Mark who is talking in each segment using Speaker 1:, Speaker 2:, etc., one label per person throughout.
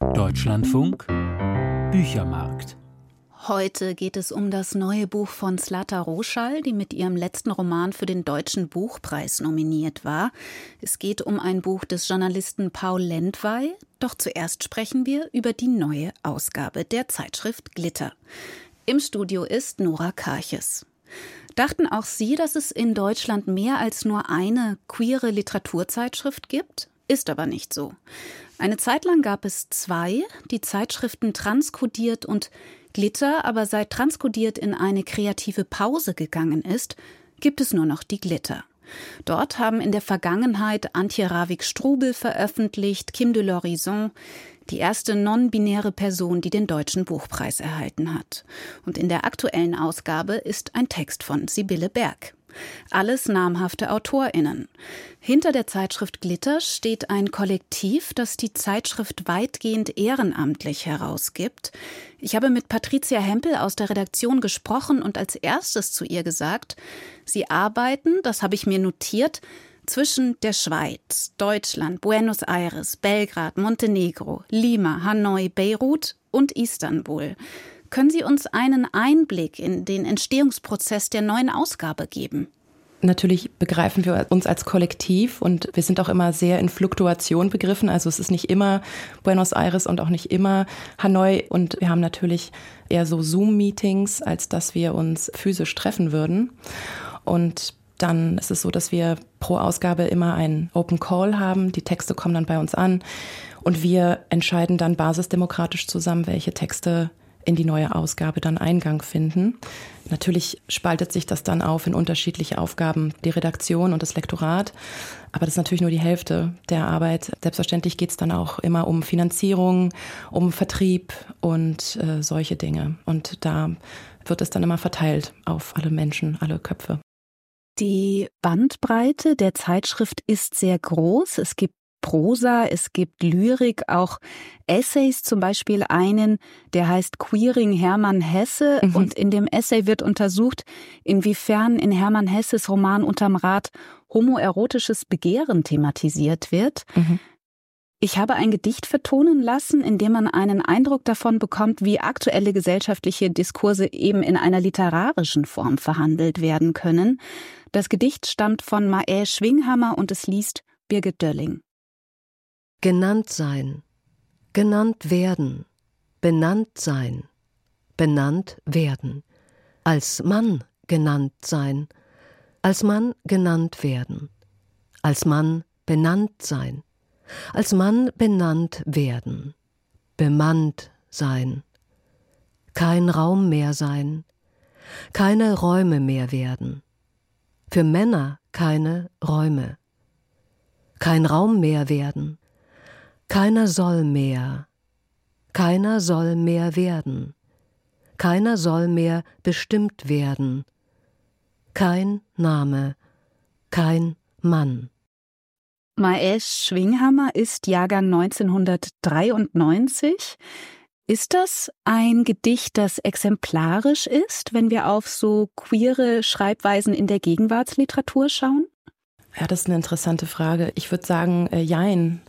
Speaker 1: Deutschlandfunk Büchermarkt.
Speaker 2: Heute geht es um das neue Buch von Slata Roschall, die mit ihrem letzten Roman für den Deutschen Buchpreis nominiert war. Es geht um ein Buch des Journalisten Paul Lendwey. Doch zuerst sprechen wir über die neue Ausgabe der Zeitschrift Glitter. Im Studio ist Nora Karches. Dachten auch Sie, dass es in Deutschland mehr als nur eine queere Literaturzeitschrift gibt? Ist aber nicht so. Eine Zeit lang gab es zwei, die Zeitschriften Transkodiert und Glitter, aber seit Transkodiert in eine kreative Pause gegangen ist, gibt es nur noch die Glitter. Dort haben in der Vergangenheit Antje Ravik-Strubel veröffentlicht, Kim de l'Horizon, die erste non-binäre Person, die den Deutschen Buchpreis erhalten hat. Und in der aktuellen Ausgabe ist ein Text von Sibylle Berg. Alles namhafte AutorInnen. Hinter der Zeitschrift Glitter steht ein Kollektiv, das die Zeitschrift weitgehend ehrenamtlich herausgibt. Ich habe mit Patricia Hempel aus der Redaktion gesprochen und als erstes zu ihr gesagt, sie arbeiten, das habe ich mir notiert, zwischen der Schweiz, Deutschland, Buenos Aires, Belgrad, Montenegro, Lima, Hanoi, Beirut und Istanbul. Können Sie uns einen Einblick in den Entstehungsprozess der neuen Ausgabe geben?
Speaker 3: Natürlich begreifen wir uns als Kollektiv und wir sind auch immer sehr in Fluktuation begriffen. Also es ist nicht immer Buenos Aires und auch nicht immer Hanoi. Und wir haben natürlich eher so Zoom-Meetings, als dass wir uns physisch treffen würden. Und dann ist es so, dass wir pro Ausgabe immer einen Open Call haben. Die Texte kommen dann bei uns an und wir entscheiden dann basisdemokratisch zusammen, welche Texte in die neue Ausgabe dann Eingang finden. Natürlich spaltet sich das dann auf in unterschiedliche Aufgaben, die Redaktion und das Lektorat. Aber das ist natürlich nur die Hälfte der Arbeit. Selbstverständlich geht es dann auch immer um Finanzierung, um Vertrieb und äh, solche Dinge. Und da wird es dann immer verteilt auf alle Menschen, alle Köpfe.
Speaker 2: Die Bandbreite der Zeitschrift ist sehr groß. Es gibt Prosa, es gibt Lyrik, auch Essays, zum Beispiel einen, der heißt Queering Hermann Hesse. Mhm. Und in dem Essay wird untersucht, inwiefern in Hermann Hesses Roman Unterm Rad homoerotisches Begehren thematisiert wird. Mhm. Ich habe ein Gedicht vertonen lassen, in dem man einen Eindruck davon bekommt, wie aktuelle gesellschaftliche Diskurse eben in einer literarischen Form verhandelt werden können. Das Gedicht stammt von Maä Schwinghammer und es liest Birgit Dölling.
Speaker 4: Genannt sein, genannt werden, benannt sein, benannt werden, als Mann genannt sein, als Mann genannt werden, als Mann benannt sein, als Mann benannt werden, bemannt sein, kein Raum mehr sein, keine Räume mehr werden, für Männer keine Räume, kein Raum mehr werden, keiner soll mehr, keiner soll mehr werden, keiner soll mehr bestimmt werden, kein Name, kein Mann.
Speaker 2: Maesh Schwinghammer ist Jahrgang 1993. Ist das ein Gedicht, das exemplarisch ist, wenn wir auf so queere Schreibweisen in der Gegenwartsliteratur schauen?
Speaker 3: Ja, das ist eine interessante Frage. Ich würde sagen, äh, jein.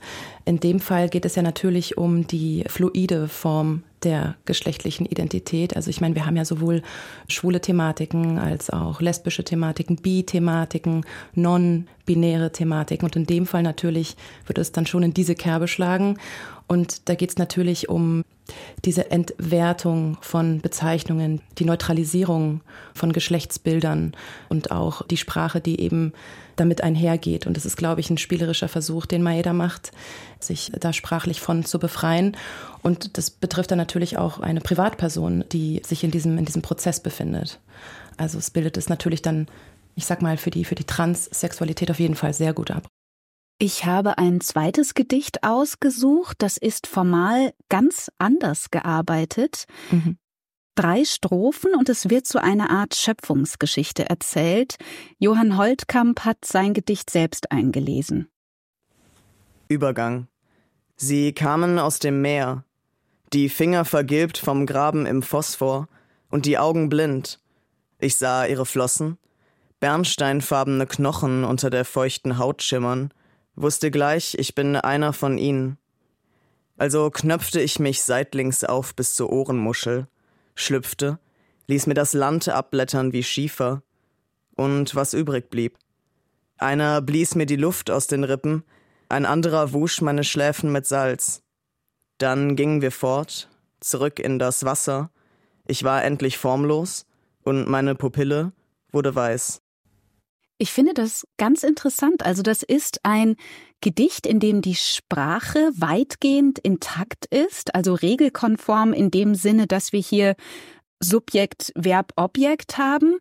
Speaker 3: In dem Fall geht es ja natürlich um die fluide Form der geschlechtlichen Identität. Also ich meine, wir haben ja sowohl schwule Thematiken als auch lesbische Thematiken, bi-Thematiken, non-binäre Thematiken. Und in dem Fall natürlich wird es dann schon in diese Kerbe schlagen. Und da geht es natürlich um diese Entwertung von Bezeichnungen, die Neutralisierung von Geschlechtsbildern und auch die Sprache, die eben damit einhergeht. Und das ist, glaube ich, ein spielerischer Versuch, den Maeda macht, sich da sprachlich von zu befreien. Und das betrifft dann natürlich auch eine Privatperson, die sich in diesem, in diesem Prozess befindet. Also es bildet es natürlich dann, ich sag mal, für die, für die Transsexualität auf jeden Fall sehr gut ab.
Speaker 2: Ich habe ein zweites Gedicht ausgesucht, das ist formal ganz anders gearbeitet. Mhm. Drei Strophen und es wird zu einer Art Schöpfungsgeschichte erzählt. Johann Holtkamp hat sein Gedicht selbst eingelesen.
Speaker 5: Übergang. Sie kamen aus dem Meer, die Finger vergilbt vom Graben im Phosphor und die Augen blind. Ich sah ihre Flossen, bernsteinfarbene Knochen unter der feuchten Haut schimmern, wusste gleich, ich bin einer von ihnen. Also knöpfte ich mich seitlinks auf bis zur Ohrenmuschel, schlüpfte, ließ mir das Land abblättern wie Schiefer, und was übrig blieb. Einer blies mir die Luft aus den Rippen, ein anderer wusch meine Schläfen mit Salz. Dann gingen wir fort, zurück in das Wasser, ich war endlich formlos, und meine Pupille wurde weiß.
Speaker 2: Ich finde das ganz interessant. Also das ist ein Gedicht, in dem die Sprache weitgehend intakt ist, also regelkonform in dem Sinne, dass wir hier Subjekt, Verb, Objekt haben.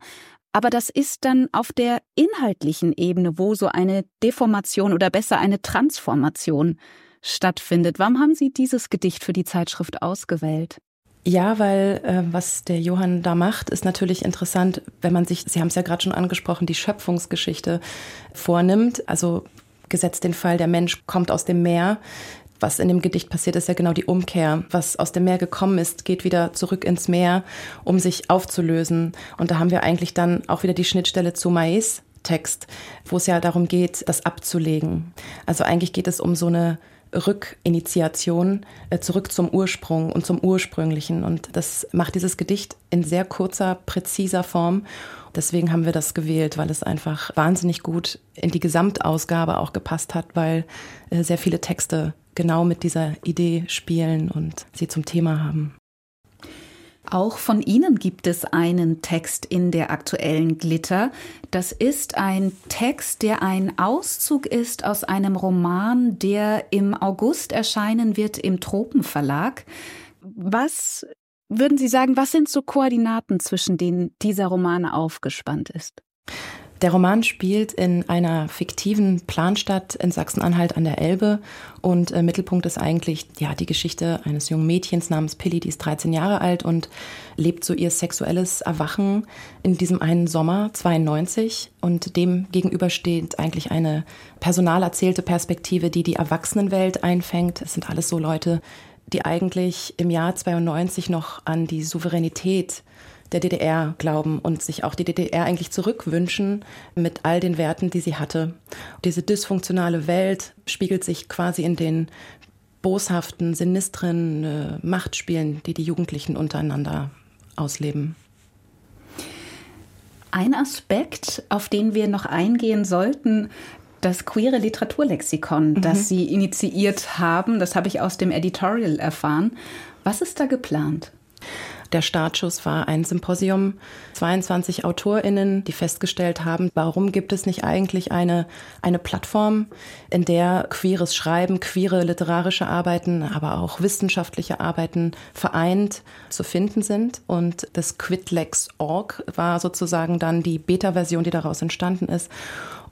Speaker 2: Aber das ist dann auf der inhaltlichen Ebene, wo so eine Deformation oder besser eine Transformation stattfindet. Warum haben Sie dieses Gedicht für die Zeitschrift ausgewählt?
Speaker 3: Ja, weil äh, was der Johann da macht, ist natürlich interessant, wenn man sich, Sie haben es ja gerade schon angesprochen, die Schöpfungsgeschichte vornimmt. Also gesetzt den Fall, der Mensch kommt aus dem Meer. Was in dem Gedicht passiert, ist ja genau die Umkehr. Was aus dem Meer gekommen ist, geht wieder zurück ins Meer, um sich aufzulösen. Und da haben wir eigentlich dann auch wieder die Schnittstelle zu Mais. Text, wo es ja darum geht, das abzulegen. Also eigentlich geht es um so eine Rückinitiation äh, zurück zum Ursprung und zum Ursprünglichen. Und das macht dieses Gedicht in sehr kurzer, präziser Form. Deswegen haben wir das gewählt, weil es einfach wahnsinnig gut in die Gesamtausgabe auch gepasst hat, weil äh, sehr viele Texte genau mit dieser Idee spielen und sie zum Thema haben.
Speaker 2: Auch von Ihnen gibt es einen Text in der aktuellen Glitter. Das ist ein Text, der ein Auszug ist aus einem Roman, der im August erscheinen wird im Tropenverlag. Was würden Sie sagen, was sind so Koordinaten, zwischen denen dieser Roman aufgespannt ist?
Speaker 3: Der Roman spielt in einer fiktiven Planstadt in Sachsen-Anhalt an der Elbe und äh, Mittelpunkt ist eigentlich ja die Geschichte eines jungen Mädchens namens Pilly, die ist 13 Jahre alt und lebt so ihr sexuelles Erwachen in diesem einen Sommer 92 und dem gegenüber steht eigentlich eine personal erzählte Perspektive, die die Erwachsenenwelt einfängt. Es sind alles so Leute, die eigentlich im Jahr 92 noch an die Souveränität der DDR glauben und sich auch die DDR eigentlich zurückwünschen mit all den Werten, die sie hatte. Diese dysfunktionale Welt spiegelt sich quasi in den boshaften, sinistren äh, Machtspielen, die die Jugendlichen untereinander ausleben.
Speaker 2: Ein Aspekt, auf den wir noch eingehen sollten, das queere Literaturlexikon, mhm. das Sie initiiert haben, das habe ich aus dem Editorial erfahren. Was ist da geplant?
Speaker 3: Der Startschuss war ein Symposium, 22 AutorInnen, die festgestellt haben, warum gibt es nicht eigentlich eine, eine Plattform, in der queeres Schreiben, queere literarische Arbeiten, aber auch wissenschaftliche Arbeiten vereint zu finden sind. Und das Quitlex.org war sozusagen dann die Beta-Version, die daraus entstanden ist.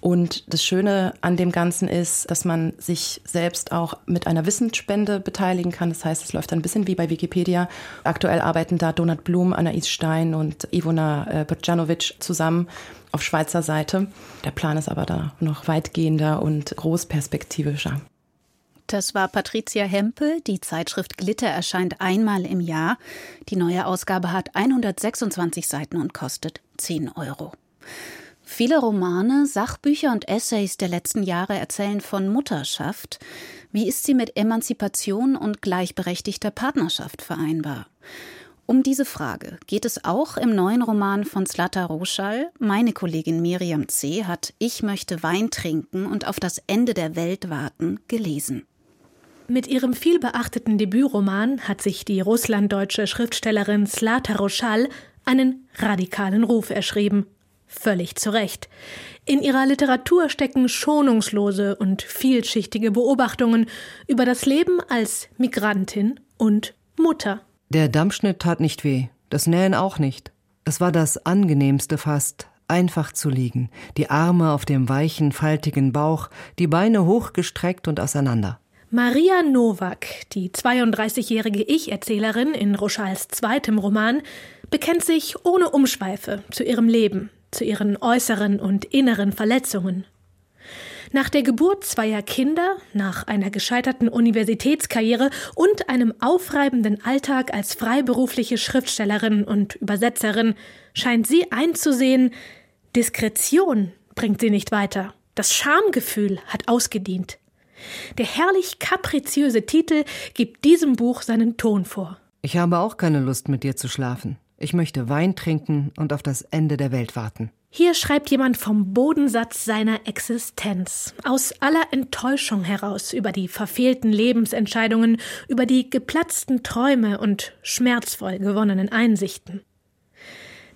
Speaker 3: Und das Schöne an dem Ganzen ist, dass man sich selbst auch mit einer Wissensspende beteiligen kann. Das heißt, es läuft ein bisschen wie bei Wikipedia. Aktuell arbeiten da Donat Blum, Anais Stein und Ivona äh, Bocjanovic zusammen auf Schweizer Seite. Der Plan ist aber da noch weitgehender und großperspektivischer.
Speaker 2: Das war Patricia Hempel. Die Zeitschrift Glitter erscheint einmal im Jahr. Die neue Ausgabe hat 126 Seiten und kostet 10 Euro. Viele Romane, Sachbücher und Essays der letzten Jahre erzählen von Mutterschaft. Wie ist sie mit Emanzipation und gleichberechtigter Partnerschaft vereinbar? Um diese Frage geht es auch im neuen Roman von Zlata Roschal. Meine Kollegin Miriam C. hat Ich möchte Wein trinken und auf das Ende der Welt warten gelesen.
Speaker 6: Mit ihrem vielbeachteten Debütroman hat sich die russlanddeutsche Schriftstellerin Zlata Roschal einen radikalen Ruf erschrieben. Völlig zu Recht. In ihrer Literatur stecken schonungslose und vielschichtige Beobachtungen über das Leben als Migrantin und Mutter.
Speaker 7: Der Dammschnitt tat nicht weh, das Nähen auch nicht. Es war das angenehmste fast, einfach zu liegen, die Arme auf dem weichen, faltigen Bauch, die Beine hochgestreckt und auseinander.
Speaker 6: Maria Nowak, die 32-jährige Ich-Erzählerin in Rochals zweitem Roman, bekennt sich ohne Umschweife zu ihrem Leben, zu ihren äußeren und inneren Verletzungen. Nach der Geburt zweier Kinder, nach einer gescheiterten Universitätskarriere und einem aufreibenden Alltag als freiberufliche Schriftstellerin und Übersetzerin scheint sie einzusehen, Diskretion bringt sie nicht weiter. Das Schamgefühl hat ausgedient. Der herrlich kapriziöse Titel gibt diesem Buch seinen Ton vor.
Speaker 7: Ich habe auch keine Lust, mit dir zu schlafen. Ich möchte Wein trinken und auf das Ende der Welt warten.
Speaker 6: Hier schreibt jemand vom Bodensatz seiner Existenz, aus aller Enttäuschung heraus über die verfehlten Lebensentscheidungen, über die geplatzten Träume und schmerzvoll gewonnenen Einsichten.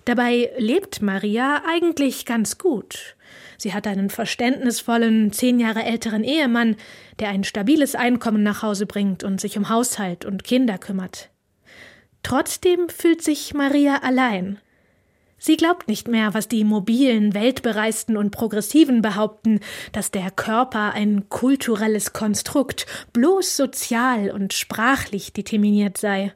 Speaker 6: Dabei lebt Maria eigentlich ganz gut. Sie hat einen verständnisvollen, zehn Jahre älteren Ehemann, der ein stabiles Einkommen nach Hause bringt und sich um Haushalt und Kinder kümmert. Trotzdem fühlt sich Maria allein. Sie glaubt nicht mehr, was die mobilen, weltbereisten und Progressiven behaupten, dass der Körper ein kulturelles Konstrukt, bloß sozial und sprachlich determiniert sei.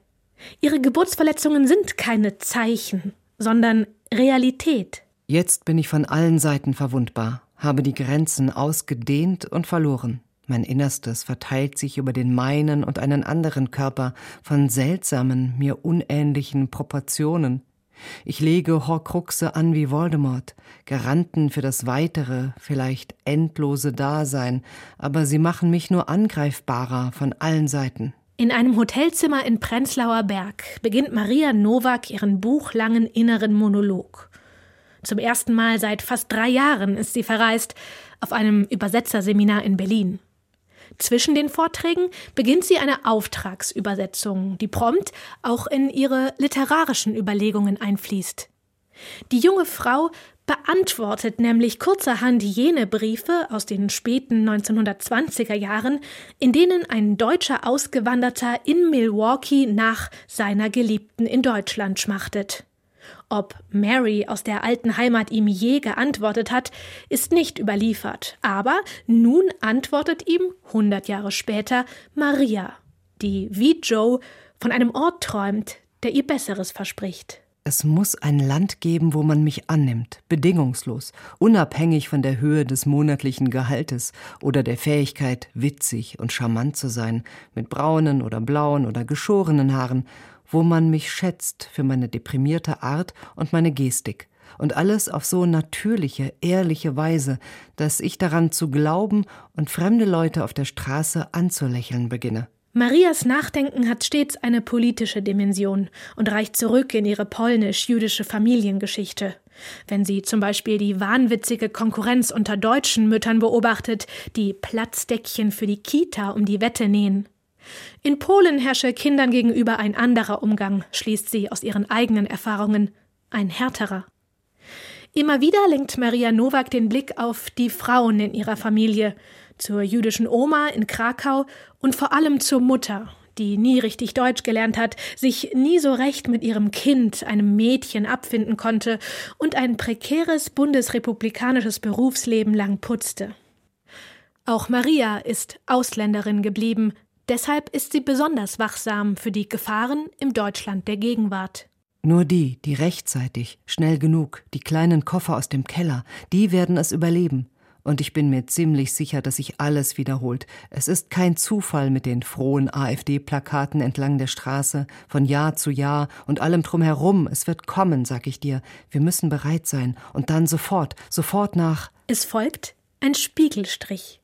Speaker 6: Ihre Geburtsverletzungen sind keine Zeichen, sondern Realität.
Speaker 7: Jetzt bin ich von allen Seiten verwundbar, habe die Grenzen ausgedehnt und verloren. Mein Innerstes verteilt sich über den meinen und einen anderen Körper von seltsamen, mir unähnlichen Proportionen. Ich lege Horcruxe an wie Voldemort, Garanten für das weitere, vielleicht endlose Dasein, aber sie machen mich nur angreifbarer von allen Seiten.
Speaker 6: In einem Hotelzimmer in Prenzlauer Berg beginnt Maria Nowak ihren buchlangen inneren Monolog. Zum ersten Mal seit fast drei Jahren ist sie verreist auf einem Übersetzerseminar in Berlin. Zwischen den Vorträgen beginnt sie eine Auftragsübersetzung, die prompt auch in ihre literarischen Überlegungen einfließt. Die junge Frau beantwortet nämlich kurzerhand jene Briefe aus den späten 1920er Jahren, in denen ein deutscher Ausgewanderter in Milwaukee nach seiner Geliebten in Deutschland schmachtet. Ob Mary aus der alten Heimat ihm je geantwortet hat, ist nicht überliefert, aber nun antwortet ihm, hundert Jahre später, Maria, die wie Joe von einem Ort träumt, der ihr Besseres verspricht.
Speaker 7: Es muss ein Land geben, wo man mich annimmt, bedingungslos, unabhängig von der Höhe des monatlichen Gehaltes oder der Fähigkeit, witzig und charmant zu sein, mit braunen oder blauen oder geschorenen Haaren wo man mich schätzt für meine deprimierte Art und meine Gestik. Und alles auf so natürliche, ehrliche Weise, dass ich daran zu glauben und fremde Leute auf der Straße anzulächeln beginne.
Speaker 6: Marias Nachdenken hat stets eine politische Dimension und reicht zurück in ihre polnisch-jüdische Familiengeschichte. Wenn sie zum Beispiel die wahnwitzige Konkurrenz unter deutschen Müttern beobachtet, die Platzdeckchen für die Kita um die Wette nähen. In Polen herrsche Kindern gegenüber ein anderer Umgang, schließt sie aus ihren eigenen Erfahrungen, ein härterer. Immer wieder lenkt Maria Nowak den Blick auf die Frauen in ihrer Familie, zur jüdischen Oma in Krakau und vor allem zur Mutter, die nie richtig Deutsch gelernt hat, sich nie so recht mit ihrem Kind, einem Mädchen, abfinden konnte und ein prekäres bundesrepublikanisches Berufsleben lang putzte. Auch Maria ist Ausländerin geblieben, Deshalb ist sie besonders wachsam für die Gefahren im Deutschland der Gegenwart.
Speaker 7: Nur die, die rechtzeitig, schnell genug, die kleinen Koffer aus dem Keller, die werden es überleben. Und ich bin mir ziemlich sicher, dass sich alles wiederholt. Es ist kein Zufall mit den frohen AfD-Plakaten entlang der Straße, von Jahr zu Jahr und allem drumherum. Es wird kommen, sag ich dir. Wir müssen bereit sein. Und dann sofort, sofort nach.
Speaker 6: Es folgt ein Spiegelstrich.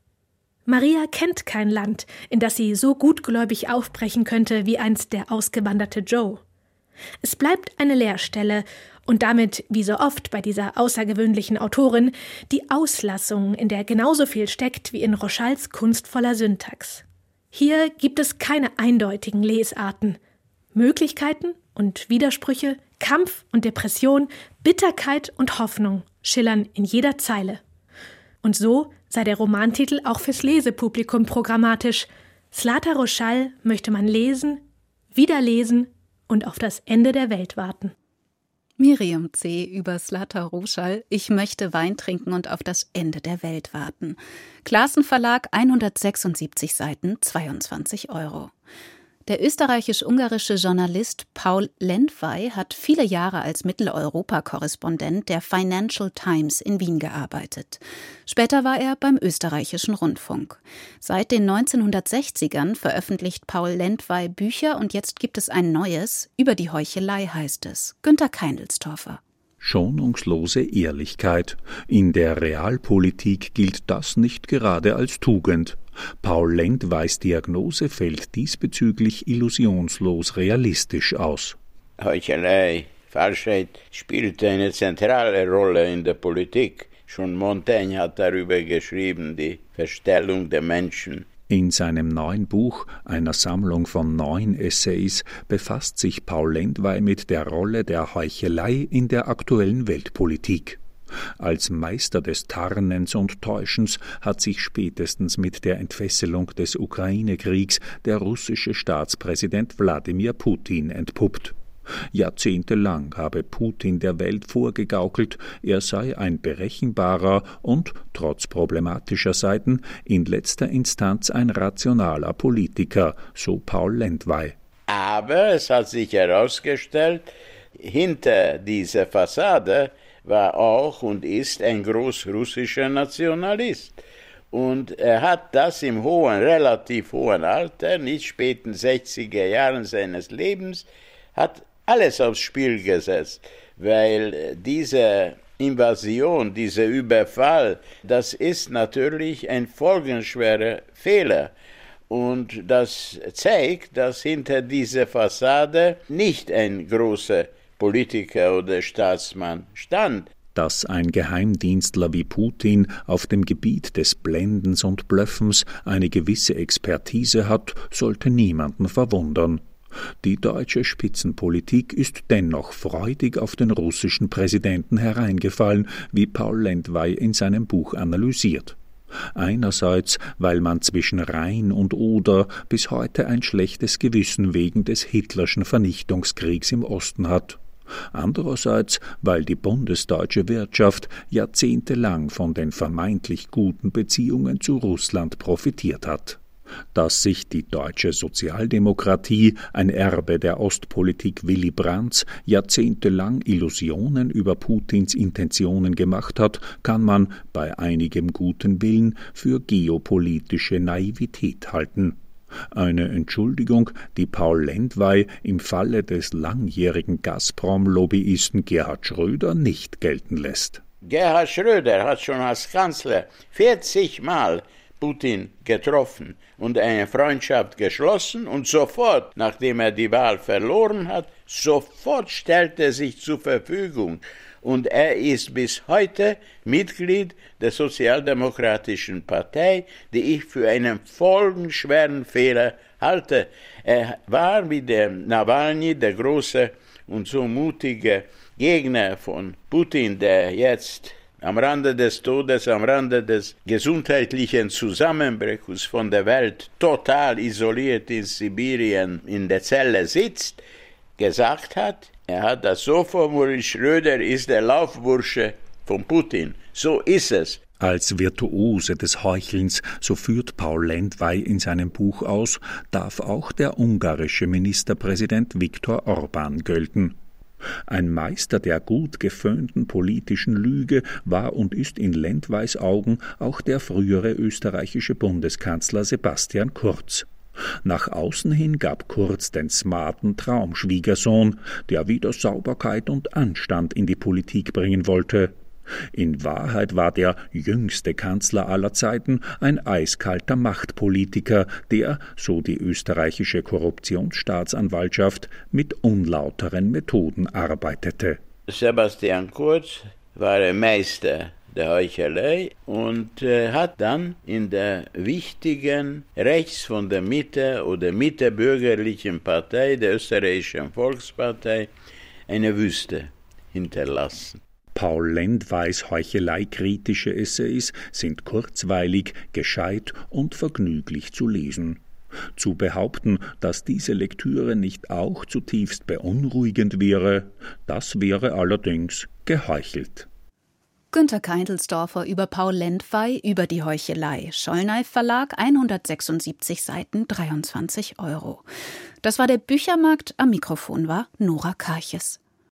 Speaker 6: Maria kennt kein Land, in das sie so gutgläubig aufbrechen könnte wie einst der ausgewanderte Joe. Es bleibt eine Leerstelle und damit, wie so oft bei dieser außergewöhnlichen Autorin, die Auslassung, in der genauso viel steckt wie in Rochals kunstvoller Syntax. Hier gibt es keine eindeutigen Lesarten. Möglichkeiten und Widersprüche, Kampf und Depression, Bitterkeit und Hoffnung schillern in jeder Zeile. Und so sei der Romantitel auch fürs Lesepublikum programmatisch. Slata Rochal möchte man lesen, wieder lesen und auf das Ende der Welt warten.
Speaker 2: Miriam C. über Slata Roschall. Ich möchte Wein trinken und auf das Ende der Welt warten. Klassen Verlag 176 Seiten, 22 Euro. Der österreichisch-ungarische Journalist Paul Lendwey hat viele Jahre als Mitteleuropa-Korrespondent der Financial Times in Wien gearbeitet. Später war er beim österreichischen Rundfunk. Seit den 1960ern veröffentlicht Paul Lendwey Bücher und jetzt gibt es ein neues. Über die Heuchelei heißt es. Günter Keindelstorfer.
Speaker 8: Schonungslose Ehrlichkeit. In der Realpolitik gilt das nicht gerade als Tugend. Paul Lendweis Diagnose fällt diesbezüglich illusionslos realistisch aus.
Speaker 9: Heuchelei, Falschheit spielt eine zentrale Rolle in der Politik. Schon Montaigne hat darüber geschrieben, die Verstellung der Menschen.
Speaker 8: In seinem neuen Buch, einer Sammlung von neun Essays, befasst sich Paul Lendwey mit der Rolle der Heuchelei in der aktuellen Weltpolitik. Als Meister des Tarnens und Täuschens hat sich spätestens mit der Entfesselung des Ukraine-Kriegs der russische Staatspräsident Wladimir Putin entpuppt. Jahrzehntelang habe Putin der Welt vorgegaukelt, er sei ein berechenbarer und, trotz problematischer Seiten, in letzter Instanz ein rationaler Politiker, so Paul Lendwey.
Speaker 9: Aber es hat sich herausgestellt, hinter dieser Fassade war auch und ist ein großrussischer Nationalist. Und er hat das im hohen, relativ hohen Alter, nicht späten 60er Jahren seines Lebens, hat alles aufs Spiel gesetzt, weil diese Invasion, dieser Überfall, das ist natürlich ein folgenschwerer Fehler. Und das zeigt, dass hinter dieser Fassade nicht ein großer Politiker oder Staatsmann stand.
Speaker 8: Dass ein Geheimdienstler wie Putin auf dem Gebiet des Blendens und Blöffens eine gewisse Expertise hat, sollte niemanden verwundern. Die deutsche Spitzenpolitik ist dennoch freudig auf den russischen Präsidenten hereingefallen, wie Paul Lendwey in seinem Buch analysiert. Einerseits, weil man zwischen Rhein und Oder bis heute ein schlechtes Gewissen wegen des Hitlerschen Vernichtungskriegs im Osten hat. Andererseits, weil die bundesdeutsche Wirtschaft jahrzehntelang von den vermeintlich guten Beziehungen zu Russland profitiert hat dass sich die deutsche Sozialdemokratie, ein Erbe der Ostpolitik Willy Brandts, jahrzehntelang Illusionen über Putins Intentionen gemacht hat, kann man bei einigem guten Willen für geopolitische Naivität halten. Eine Entschuldigung, die Paul Lendwey im Falle des langjährigen Gazprom-Lobbyisten Gerhard Schröder nicht gelten lässt.
Speaker 9: Gerhard Schröder hat schon als Kanzler 40 Mal Putin getroffen und eine Freundschaft geschlossen und sofort, nachdem er die Wahl verloren hat, sofort stellt er sich zur Verfügung und er ist bis heute Mitglied der Sozialdemokratischen Partei, die ich für einen folgenschweren Fehler halte. Er war wie der Nawalny der große und so mutige Gegner von Putin, der jetzt am Rande des Todes, am Rande des gesundheitlichen Zusammenbruchs von der Welt, total isoliert in Sibirien in der Zelle sitzt, gesagt hat, er hat das so formuliert, Schröder ist der Laufbursche von Putin. So ist es.
Speaker 8: Als Virtuose des Heuchelns, so führt Paul Lendwey in seinem Buch aus, darf auch der ungarische Ministerpräsident Viktor Orban gelten. Ein Meister der gut geföhnten politischen Lüge war und ist in Lendweis Augen auch der frühere österreichische Bundeskanzler Sebastian Kurz. Nach außen hin gab Kurz den smarten Traumschwiegersohn, der wieder Sauberkeit und Anstand in die Politik bringen wollte. In Wahrheit war der jüngste Kanzler aller Zeiten ein eiskalter Machtpolitiker, der, so die österreichische Korruptionsstaatsanwaltschaft, mit unlauteren Methoden arbeitete.
Speaker 9: Sebastian Kurz war ein Meister der Heuchelei und äh, hat dann in der wichtigen rechts von der Mitte oder Mitte-bürgerlichen Partei, der österreichischen Volkspartei, eine Wüste hinterlassen.
Speaker 8: Paul Lendweis heucheleikritische Essays sind kurzweilig, gescheit und vergnüglich zu lesen. Zu behaupten, dass diese Lektüre nicht auch zutiefst beunruhigend wäre, das wäre allerdings geheuchelt.
Speaker 2: Günter Keindelsdorfer über Paul Lendwey über die Heuchelei. Schollneif Verlag, 176 Seiten, 23 Euro. Das war der Büchermarkt. Am Mikrofon war Nora Karches.